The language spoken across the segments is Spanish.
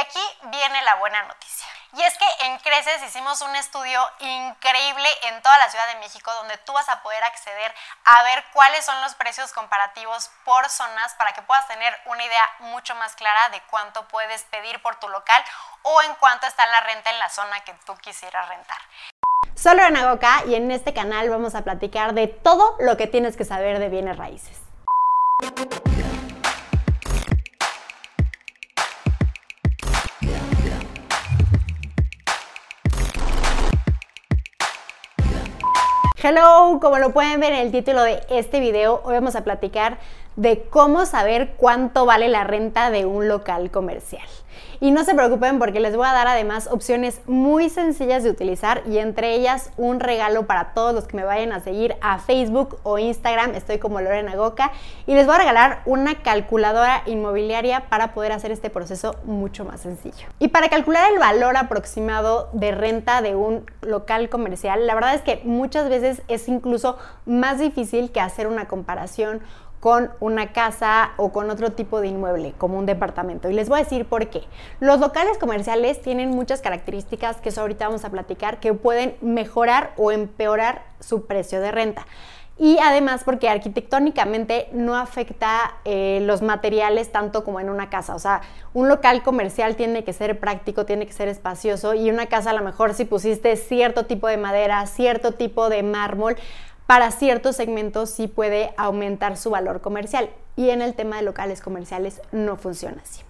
aquí viene la buena noticia. Y es que en Creces hicimos un estudio increíble en toda la Ciudad de México donde tú vas a poder acceder a ver cuáles son los precios comparativos por zonas para que puedas tener una idea mucho más clara de cuánto puedes pedir por tu local o en cuánto está la renta en la zona que tú quisieras rentar. Solo en Agoca y en este canal vamos a platicar de todo lo que tienes que saber de bienes raíces. Hello, como lo pueden ver en el título de este video, hoy vamos a platicar de cómo saber cuánto vale la renta de un local comercial. Y no se preocupen porque les voy a dar además opciones muy sencillas de utilizar y entre ellas un regalo para todos los que me vayan a seguir a Facebook o Instagram. Estoy como Lorena Goca y les voy a regalar una calculadora inmobiliaria para poder hacer este proceso mucho más sencillo. Y para calcular el valor aproximado de renta de un local comercial, la verdad es que muchas veces es incluso más difícil que hacer una comparación con una casa o con otro tipo de inmueble, como un departamento. Y les voy a decir por qué. Los locales comerciales tienen muchas características que eso ahorita vamos a platicar que pueden mejorar o empeorar su precio de renta. Y además porque arquitectónicamente no afecta eh, los materiales tanto como en una casa. O sea, un local comercial tiene que ser práctico, tiene que ser espacioso y una casa a lo mejor si pusiste cierto tipo de madera, cierto tipo de mármol, para ciertos segmentos sí puede aumentar su valor comercial y en el tema de locales comerciales no funciona así.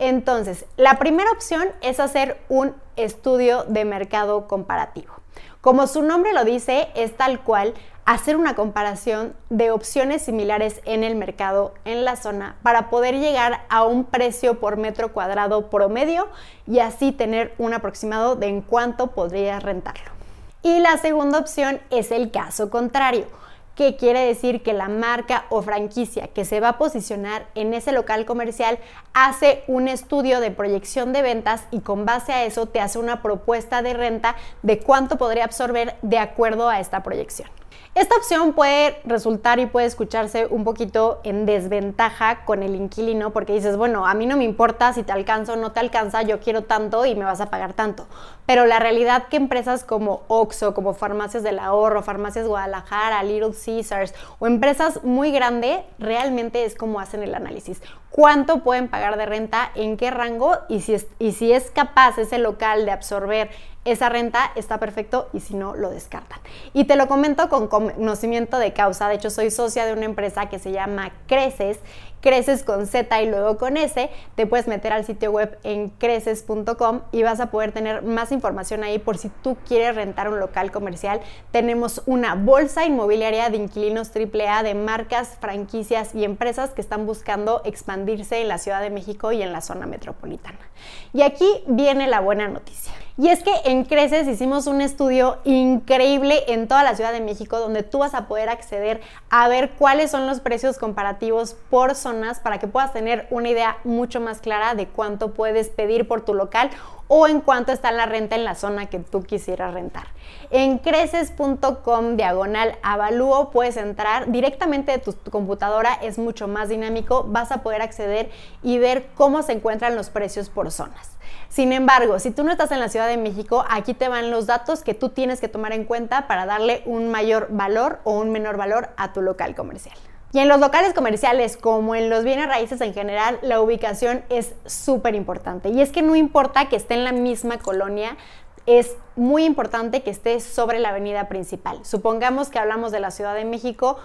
Entonces, la primera opción es hacer un estudio de mercado comparativo. Como su nombre lo dice, es tal cual hacer una comparación de opciones similares en el mercado, en la zona, para poder llegar a un precio por metro cuadrado promedio y así tener un aproximado de en cuánto podría rentarlo. Y la segunda opción es el caso contrario, que quiere decir que la marca o franquicia que se va a posicionar en ese local comercial hace un estudio de proyección de ventas y con base a eso te hace una propuesta de renta de cuánto podría absorber de acuerdo a esta proyección. Esta opción puede resultar y puede escucharse un poquito en desventaja con el inquilino porque dices, bueno, a mí no me importa si te alcanza o no te alcanza, yo quiero tanto y me vas a pagar tanto. Pero la realidad que empresas como Oxxo, como Farmacias del Ahorro, Farmacias Guadalajara, Little Caesars o empresas muy grandes, realmente es como hacen el análisis. ¿Cuánto pueden pagar de renta? ¿En qué rango? Y si es, y si es capaz ese local de absorber esa renta está perfecto y si no, lo descartan. Y te lo comento con conocimiento de causa. De hecho, soy socia de una empresa que se llama Creces creces con Z y luego con S, te puedes meter al sitio web en creces.com y vas a poder tener más información ahí por si tú quieres rentar un local comercial. Tenemos una bolsa inmobiliaria de inquilinos AAA de marcas, franquicias y empresas que están buscando expandirse en la Ciudad de México y en la zona metropolitana. Y aquí viene la buena noticia. Y es que en Creces hicimos un estudio increíble en toda la Ciudad de México donde tú vas a poder acceder a ver cuáles son los precios comparativos por zonas para que puedas tener una idea mucho más clara de cuánto puedes pedir por tu local o en cuánto está la renta en la zona que tú quisieras rentar. En creces.com diagonal avalúo puedes entrar directamente de tu, computadora, es mucho más dinámico, vas a poder acceder y ver cómo se encuentran los precios por zonas. Sin embargo, si tú no estás en la Ciudad de México, aquí te van los datos que tú tienes que tomar en cuenta para darle un mayor valor o un menor valor a tu local comercial. Y en los locales comerciales, como en los bienes raíces en general, la ubicación es súper importante. Y es que no importa que esté en la misma colonia, es muy importante que esté sobre la avenida principal. Supongamos que hablamos de la Ciudad de México,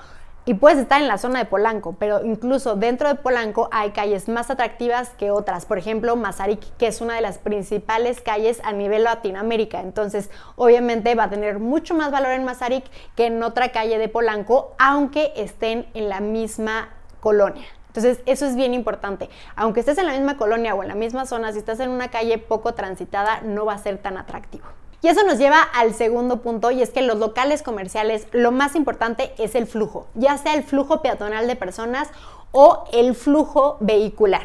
y puedes estar en la zona de Polanco, pero incluso dentro de Polanco hay calles más atractivas que otras. Por ejemplo, Mazarik, que es una de las principales calles a nivel Latinoamérica. Entonces, obviamente va a tener mucho más valor en Mazarik que en otra calle de Polanco, aunque estén en la misma colonia. Entonces, eso es bien importante. Aunque estés en la misma colonia o en la misma zona, si estás en una calle poco transitada, no va a ser tan atractivo. Y eso nos lleva al segundo punto y es que los locales comerciales lo más importante es el flujo, ya sea el flujo peatonal de personas o el flujo vehicular.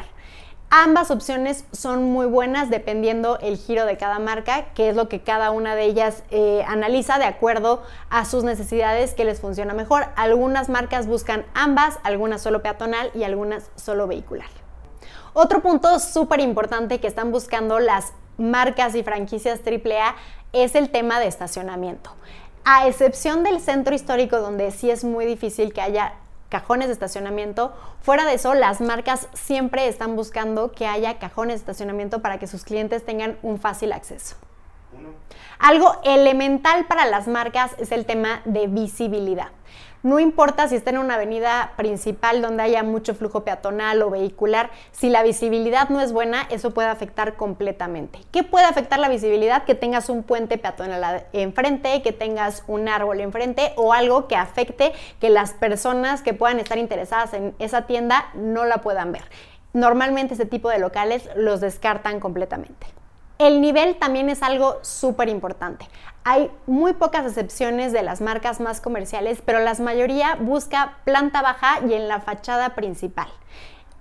Ambas opciones son muy buenas dependiendo el giro de cada marca, que es lo que cada una de ellas eh, analiza de acuerdo a sus necesidades que les funciona mejor. Algunas marcas buscan ambas, algunas solo peatonal y algunas solo vehicular. Otro punto súper importante que están buscando las marcas y franquicias AAA es el tema de estacionamiento. A excepción del centro histórico donde sí es muy difícil que haya cajones de estacionamiento. Fuera de eso, las marcas siempre están buscando que haya cajones de estacionamiento para que sus clientes tengan un fácil acceso. Algo elemental para las marcas es el tema de visibilidad. No importa si está en una avenida principal donde haya mucho flujo peatonal o vehicular, si la visibilidad no es buena, eso puede afectar completamente. ¿Qué puede afectar la visibilidad? Que tengas un puente peatonal enfrente, que tengas un árbol enfrente o algo que afecte que las personas que puedan estar interesadas en esa tienda no la puedan ver. Normalmente ese tipo de locales los descartan completamente. El nivel también es algo súper importante. Hay muy pocas excepciones de las marcas más comerciales, pero la mayoría busca planta baja y en la fachada principal.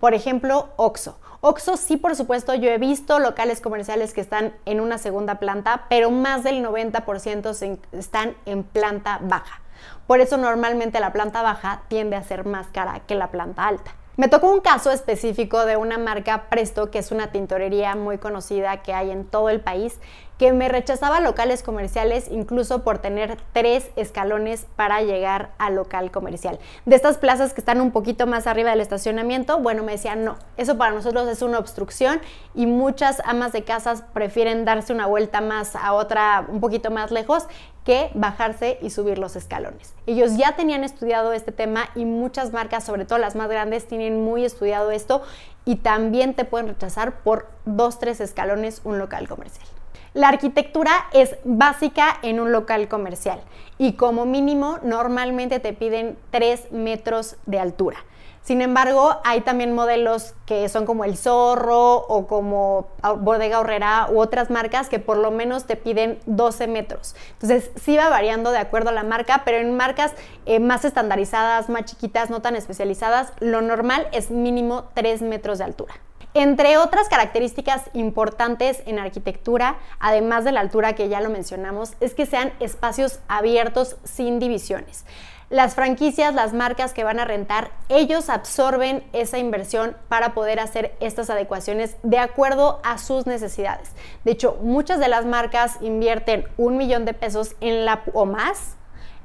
Por ejemplo, Oxo. Oxo sí, por supuesto, yo he visto locales comerciales que están en una segunda planta, pero más del 90% están en planta baja. Por eso normalmente la planta baja tiende a ser más cara que la planta alta. Me tocó un caso específico de una marca Presto, que es una tintorería muy conocida que hay en todo el país, que me rechazaba locales comerciales incluso por tener tres escalones para llegar al local comercial. De estas plazas que están un poquito más arriba del estacionamiento, bueno, me decían, no, eso para nosotros es una obstrucción y muchas amas de casas prefieren darse una vuelta más a otra, un poquito más lejos, que bajarse y subir los escalones. Ellos ya tenían estudiado este tema y muchas marcas, sobre todo las más grandes, tienen muy estudiado esto y también te pueden rechazar por dos, tres escalones un local comercial. La arquitectura es básica en un local comercial y como mínimo normalmente te piden 3 metros de altura. Sin embargo, hay también modelos que son como el Zorro o como Bodega Horrera u otras marcas que por lo menos te piden 12 metros. Entonces, sí va variando de acuerdo a la marca, pero en marcas eh, más estandarizadas, más chiquitas, no tan especializadas, lo normal es mínimo 3 metros de altura. Entre otras características importantes en arquitectura, además de la altura que ya lo mencionamos, es que sean espacios abiertos sin divisiones. Las franquicias, las marcas que van a rentar, ellos absorben esa inversión para poder hacer estas adecuaciones de acuerdo a sus necesidades. De hecho, muchas de las marcas invierten un millón de pesos en la o más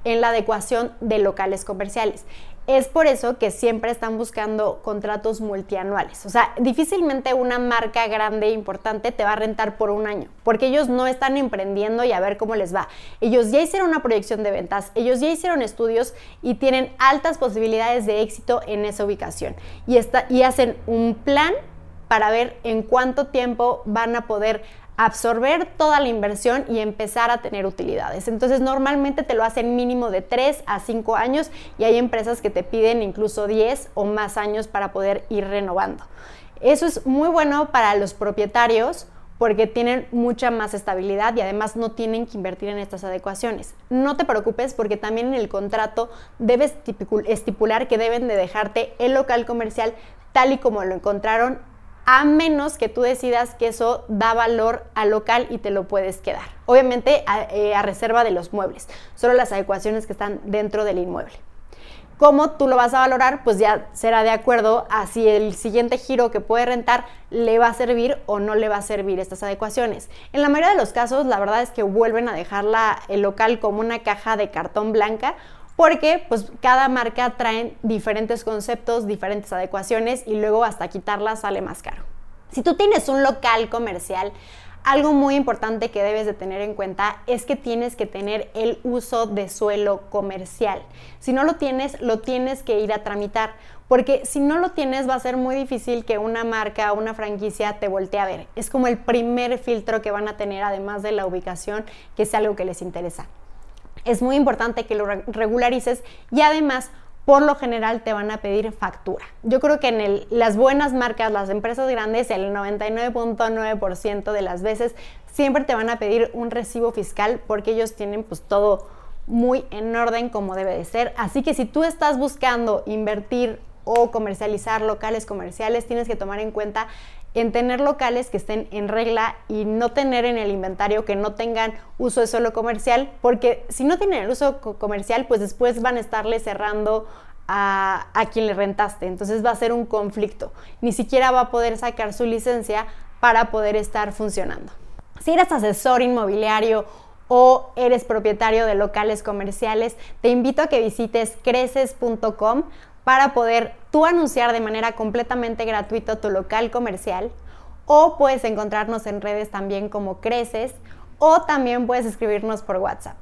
en la adecuación de locales comerciales. Es por eso que siempre están buscando contratos multianuales. O sea, difícilmente una marca grande e importante te va a rentar por un año, porque ellos no están emprendiendo y a ver cómo les va. Ellos ya hicieron una proyección de ventas, ellos ya hicieron estudios y tienen altas posibilidades de éxito en esa ubicación. Y, y hacen un plan para ver en cuánto tiempo van a poder absorber toda la inversión y empezar a tener utilidades. Entonces normalmente te lo hacen mínimo de 3 a 5 años y hay empresas que te piden incluso 10 o más años para poder ir renovando. Eso es muy bueno para los propietarios porque tienen mucha más estabilidad y además no tienen que invertir en estas adecuaciones. No te preocupes porque también en el contrato debes estipular que deben de dejarte el local comercial tal y como lo encontraron a menos que tú decidas que eso da valor al local y te lo puedes quedar. Obviamente eh, a, reserva de los muebles, solo las adecuaciones que están dentro del inmueble. ¿Cómo tú lo vas a valorar? Pues ya será de acuerdo a si el siguiente giro que puede rentar le va a servir o no le va a servir estas adecuaciones. En la mayoría de los casos, la verdad es que vuelven a dejar el local como una caja de cartón blanca porque pues cada marca trae diferentes conceptos, diferentes adecuaciones y luego hasta quitarlas sale más caro. Si tú tienes un local comercial, algo muy importante que debes de tener en cuenta es que tienes que tener el uso de suelo comercial. Si no lo tienes, lo tienes que ir a tramitar, porque si no lo tienes va a ser muy difícil que una marca o una franquicia te voltee a ver. Es como el primer filtro que van a tener, además de la ubicación, que es algo que les interesa es muy importante que lo regularices y además por lo general te van a pedir factura. Yo creo que en las buenas marcas, las empresas grandes, el 99.9% de las veces siempre te van a pedir un recibo fiscal porque ellos tienen pues todo muy en orden como debe de ser. Así que si tú estás buscando invertir o comercializar locales comerciales, tienes que tomar en cuenta en tener locales que estén en regla y no tener en el inventario que no tengan uso de suelo comercial, porque si no tienen el uso comercial, pues después van a estarle cerrando a, a, quien le rentaste. Entonces va a ser un conflicto. Ni siquiera va a poder sacar su licencia para poder estar funcionando. Si eres asesor inmobiliario o eres propietario de locales comerciales, te invito a que visites creces.com para poder tú anunciar de manera completamente gratuita tu local comercial o puedes encontrarnos en redes también como Creces o también puedes escribirnos por WhatsApp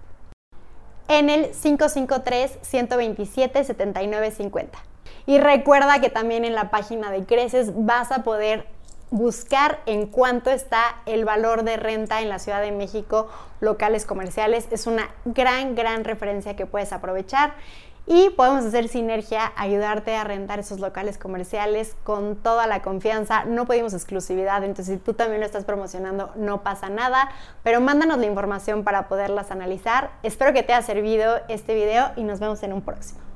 en el 553-127-7950. Y recuerda que también en la página de Creces vas a poder buscar en cuánto está el valor de renta en la Ciudad de México, locales comerciales. Es una gran, gran referencia que puedes aprovechar y podemos hacer sinergia, ayudarte a rentar esos locales comerciales con toda la confianza. No pedimos exclusividad, entonces si tú también lo estás promocionando, no pasa nada, pero mándanos la información para poderlas analizar. Espero que te haya servido este video y nos vemos en un próximo.